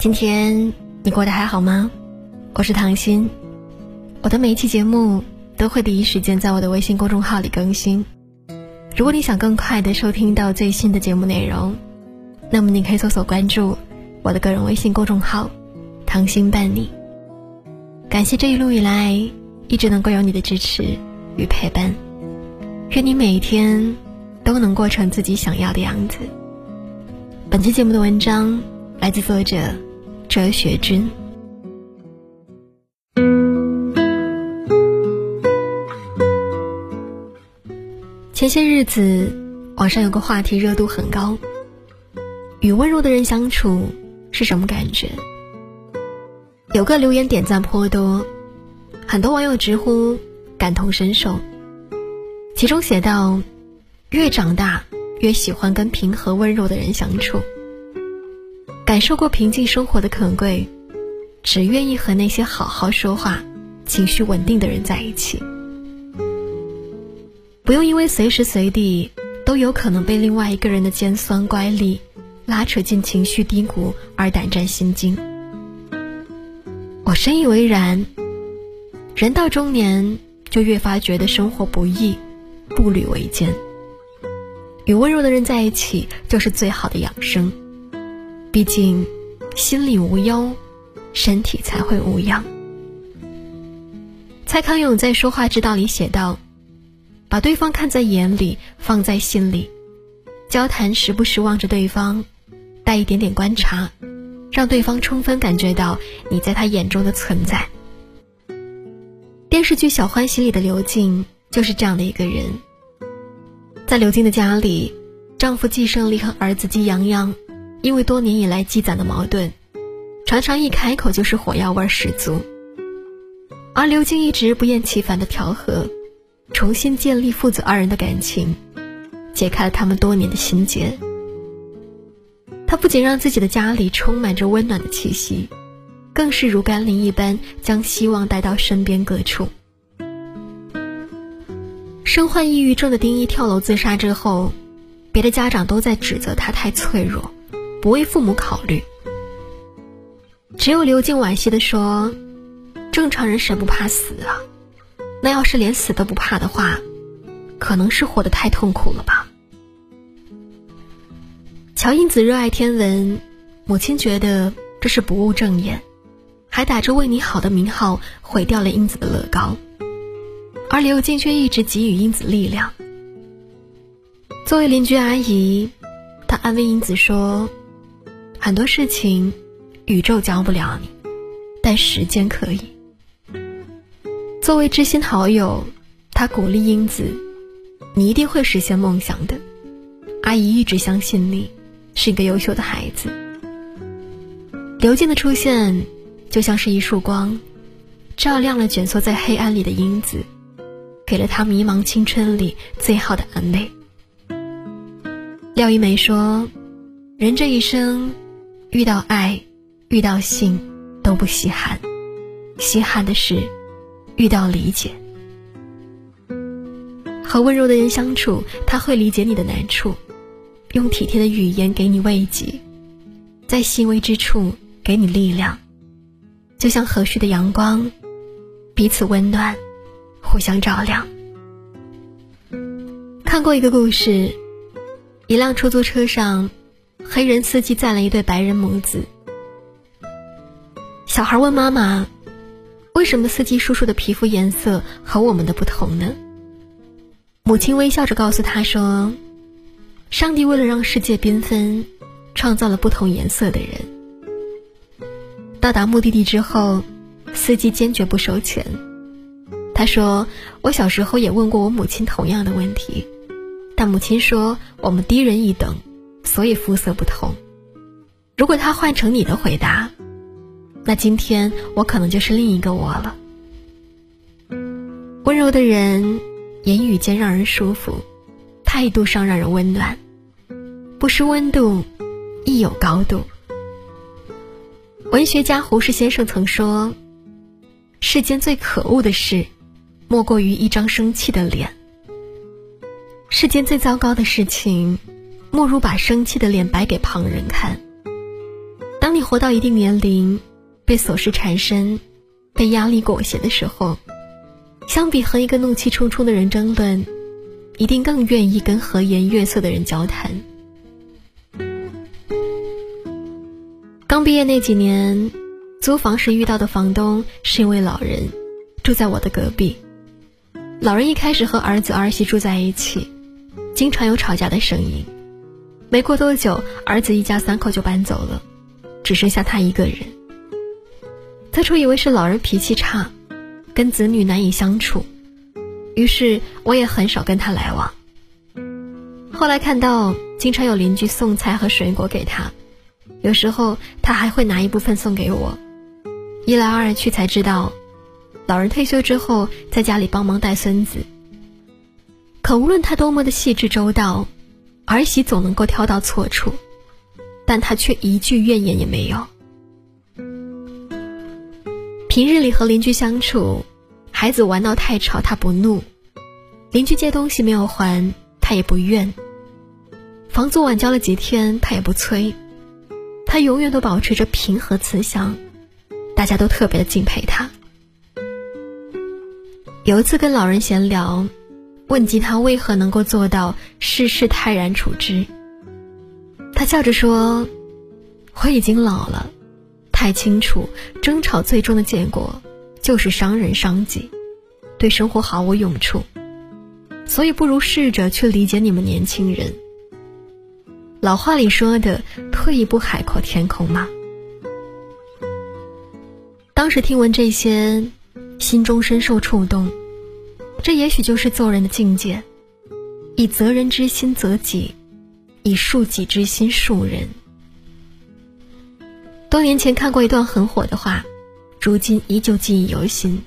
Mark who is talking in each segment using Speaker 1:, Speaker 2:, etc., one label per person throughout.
Speaker 1: 今天你过得还好吗？我是唐心，我的每一期节目都会第一时间在我的微信公众号里更新。如果你想更快的收听到最新的节目内容，那么你可以搜索关注我的个人微信公众号“唐心伴你”。感谢这一路以来一直能够有你的支持与陪伴，愿你每一天都能过成自己想要的样子。本期节目的文章来自作者哲学君。前些日子，网上有个话题热度很高，与温柔的人相处是什么感觉？有个留言点赞颇多，很多网友直呼感同身受。其中写道：“越长大，越喜欢跟平和温柔的人相处。感受过平静生活的可贵，只愿意和那些好好说话、情绪稳定的人在一起。不用因为随时随地都有可能被另外一个人的尖酸乖戾拉扯进情绪低谷而胆战心惊。”我深以为然。人到中年，就越发觉得生活不易，步履维艰。与温柔的人在一起，就是最好的养生。毕竟，心里无忧，身体才会无恙。蔡康永在《说话之道》里写道：“把对方看在眼里，放在心里，交谈时不时望着对方，带一点点观察。”让对方充分感觉到你在他眼中的存在。电视剧《小欢喜》里的刘静就是这样的一个人。在刘静的家里，丈夫季胜利和儿子季阳阳，因为多年以来积攒的矛盾，常常一开口就是火药味十足。而刘静一直不厌其烦的调和，重新建立父子二人的感情，解开了他们多年的心结。他不仅让自己的家里充满着温暖的气息，更是如甘霖一般将希望带到身边各处。身患抑郁症的丁一跳楼自杀之后，别的家长都在指责他太脆弱，不为父母考虑。只有刘静惋惜地说：“正常人谁不怕死啊？那要是连死都不怕的话，可能是活得太痛苦了吧。”乔英子热爱天文，母亲觉得这是不务正业，还打着“为你好”的名号毁掉了英子的乐高，而刘静却一直给予英子力量。作为邻居阿姨，她安慰英子说：“很多事情，宇宙教不了你，但时间可以。”作为知心好友，他鼓励英子：“你一定会实现梦想的，阿姨一直相信你。”是一个优秀的孩子。刘静的出现，就像是一束光，照亮了蜷缩在黑暗里的英子，给了他迷茫青春里最好的安慰。廖一梅说：“人这一生，遇到爱，遇到性，都不稀罕，稀罕的是遇到理解。和温柔的人相处，他会理解你的难处。”用体贴的语言给你慰藉，在细微之处给你力量，就像和煦的阳光，彼此温暖，互相照亮。看过一个故事，一辆出租车上，黑人司机载了一对白人母子。小孩问妈妈：“为什么司机叔叔的皮肤颜色和我们的不同呢？”母亲微笑着告诉他说。上帝为了让世界缤纷，创造了不同颜色的人。到达目的地之后，司机坚决不收钱。他说：“我小时候也问过我母亲同样的问题，但母亲说我们低人一等，所以肤色不同。如果他换成你的回答，那今天我可能就是另一个我了。”温柔的人，言语间让人舒服。态度上让人温暖，不失温度，亦有高度。文学家胡适先生曾说：“世间最可恶的事，莫过于一张生气的脸；世间最糟糕的事情，莫如把生气的脸摆给旁人看。当你活到一定年龄，被琐事缠身，被压力裹挟的时候，相比和一个怒气冲冲的人争论，一定更愿意跟和颜悦色的人交谈。刚毕业那几年，租房时遇到的房东是一位老人，住在我的隔壁。老人一开始和儿子儿媳住在一起，经常有吵架的声音。没过多久，儿子一家三口就搬走了，只剩下他一个人。最初以为是老人脾气差，跟子女难以相处，于是我也很少跟他来往。后来看到经常有邻居送菜和水果给他。有时候他还会拿一部分送给我，一来二去才知道，老人退休之后在家里帮忙带孙子。可无论他多么的细致周到，儿媳总能够挑到错处，但他却一句怨言也没有。平日里和邻居相处，孩子玩闹太吵他不怒，邻居借东西没有还他也不怨，房租晚交了几天他也不催。他永远都保持着平和慈祥，大家都特别的敬佩他。有一次跟老人闲聊，问及他为何能够做到事事泰然处之，他笑着说：“我已经老了，太清楚争吵最终的结果就是伤人伤己，对生活毫无用处，所以不如试着去理解你们年轻人。”老话里说的“退一步海阔天空”嘛。当时听闻这些，心中深受触动。这也许就是做人的境界：以责人之心责己，以恕己之心恕人。多年前看过一段很火的话，如今依旧记忆犹新。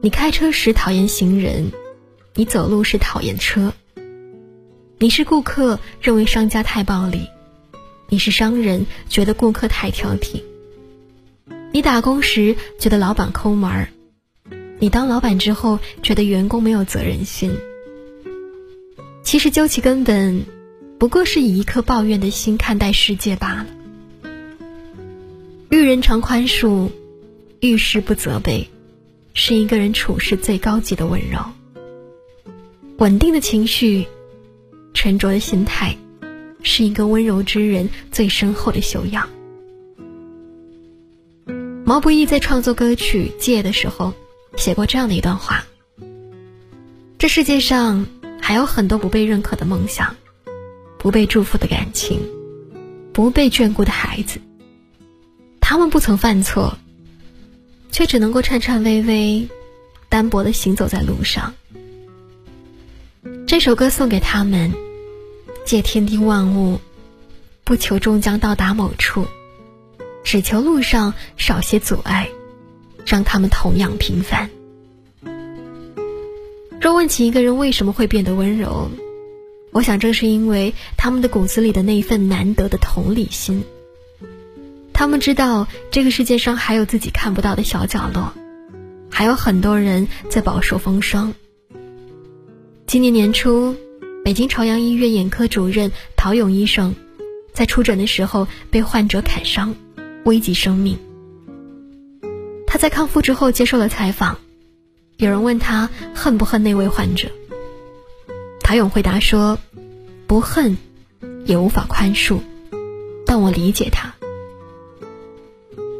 Speaker 1: 你开车时讨厌行人，你走路时讨厌车。你是顾客，认为商家太暴力；你是商人，觉得顾客太挑剔。你打工时觉得老板抠门儿，你当老板之后觉得员工没有责任心。其实究其根本，不过是以一颗抱怨的心看待世界罢了。遇人常宽恕，遇事不责备，是一个人处事最高级的温柔。稳定的情绪。沉着的心态，是一个温柔之人最深厚的修养。毛不易在创作歌曲《借》的时候，写过这样的一段话：这世界上还有很多不被认可的梦想，不被祝福的感情，不被眷顾的孩子。他们不曾犯错，却只能够颤颤巍巍、单薄的行走在路上。这首歌送给他们。借天地万物，不求终将到达某处，只求路上少些阻碍，让他们同样平凡。若问起一个人为什么会变得温柔，我想正是因为他们的骨子里的那一份难得的同理心。他们知道这个世界上还有自己看不到的小角落，还有很多人在饱受风霜。今年年初。北京朝阳医院眼科主任陶勇医生，在出诊的时候被患者砍伤，危及生命。他在康复之后接受了采访，有人问他恨不恨那位患者，陶勇回答说：“不恨，也无法宽恕，但我理解他。”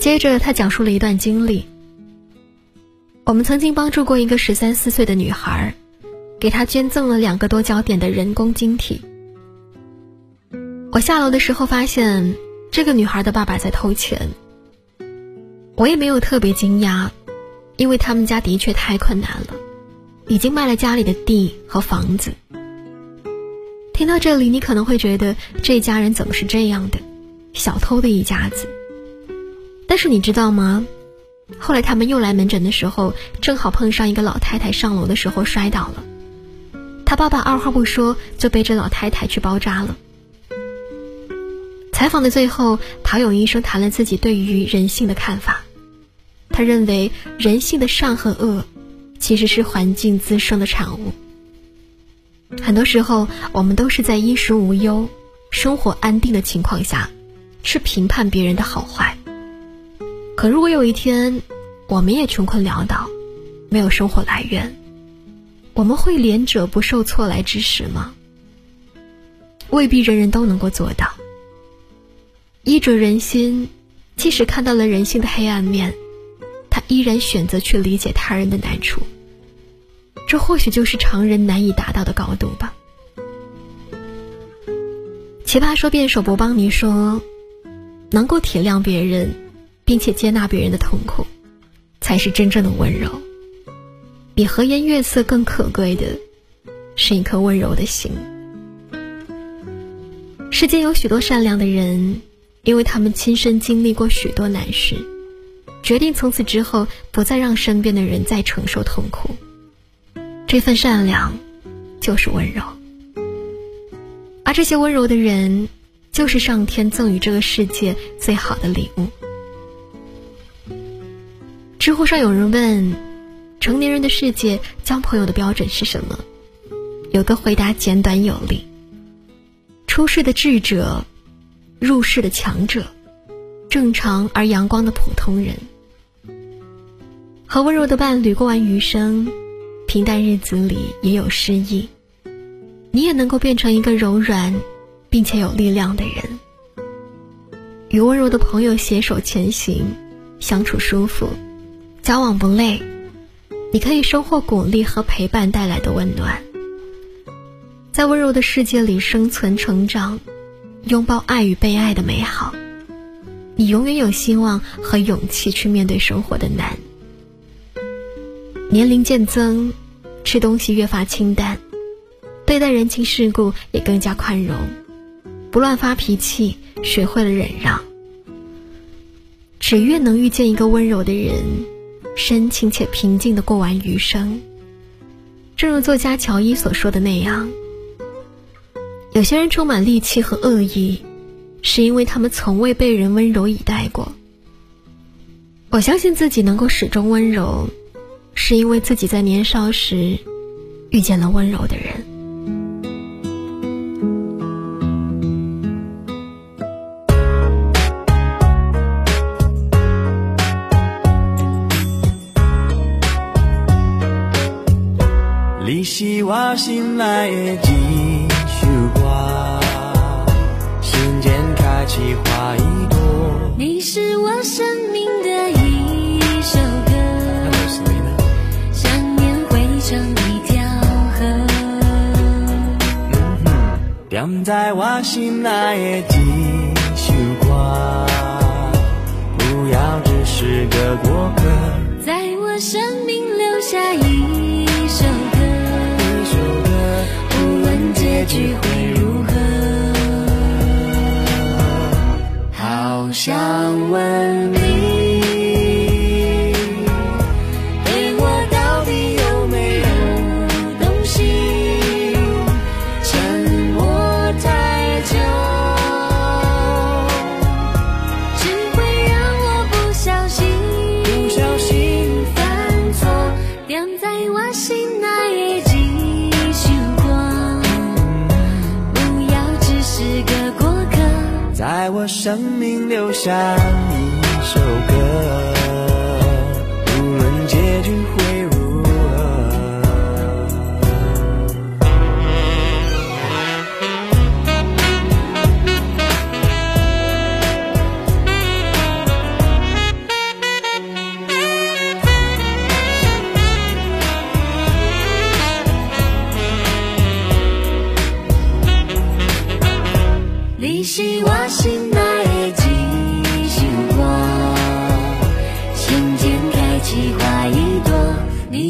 Speaker 1: 接着他讲述了一段经历：我们曾经帮助过一个十三四岁的女孩。给她捐赠了两个多焦点的人工晶体。我下楼的时候发现这个女孩的爸爸在偷钱。我也没有特别惊讶，因为他们家的确太困难了，已经卖了家里的地和房子。听到这里，你可能会觉得这家人怎么是这样的，小偷的一家子。但是你知道吗？后来他们又来门诊的时候，正好碰上一个老太太上楼的时候摔倒了。他爸爸二话不说就背着老太太去包扎了。采访的最后，陶勇医生谈了自己对于人性的看法。他认为人性的善和恶，其实是环境滋生的产物。很多时候，我们都是在衣食无忧、生活安定的情况下，去评判别人的好坏。可如果有一天，我们也穷困潦倒，没有生活来源，我们会怜者不受挫来之时吗？未必人人都能够做到。医者仁心，即使看到了人性的黑暗面，依然选择去理解他人的难处。这或许就是常人难以达到的高度吧。奇葩说辩手博邦尼说：“能够体谅别人，并且接纳别人的痛苦，才是真正的温柔。比和颜悦色更可贵的，是一颗温柔的心。世间有许多善良的人，因为他们亲身经历过许多难事，决定从此之后不再让身边的人再承受痛苦。这份善良，就是温柔。”而这些温柔的人，就是上天赠予这个世界最好的礼物。知乎上有人问：“成年人的世界交朋友的标准是什么？”有个回答简短有力：出世的智者，入世的强者，正常而阳光的普通人。和温柔的伴侣过完余生，平淡日子里也有诗意。你也能够变成一个柔软，并且有力量的人。与温柔的朋友携手前行，相处舒服，交往不累。你可以收获鼓励和陪伴带来的温暖，在温柔的世界里生存成长，拥抱爱与被爱的美好。你永远有希望和勇气去面对生活的难。年龄渐增，吃东西越发清淡。对待人情世故也更加宽容，不乱发脾气，学会了忍让。只愿能遇见一个温柔的人，深情且平静的过完余生。正如作家乔伊所说的那样，有些人充满戾气和恶意，是因为他们从未被人温柔以待过。我相信自己能够始终温柔，是因为自己在年少时遇见了温柔的人。点在我心内的一首歌，不要只是个过客，在我生命留下一首歌。结局会如何？好想问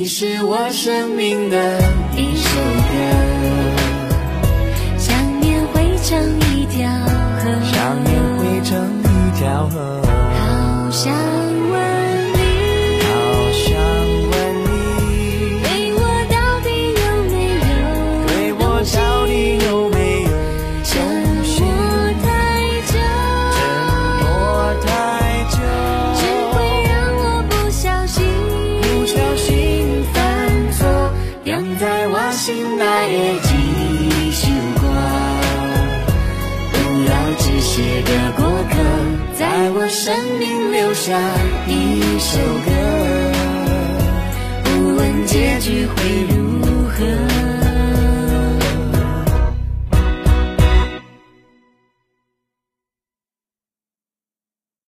Speaker 1: 生命的一首歌，想念汇成一条河，想念汇成一条河，好想。心
Speaker 2: 下一首歌，不问结局会如何。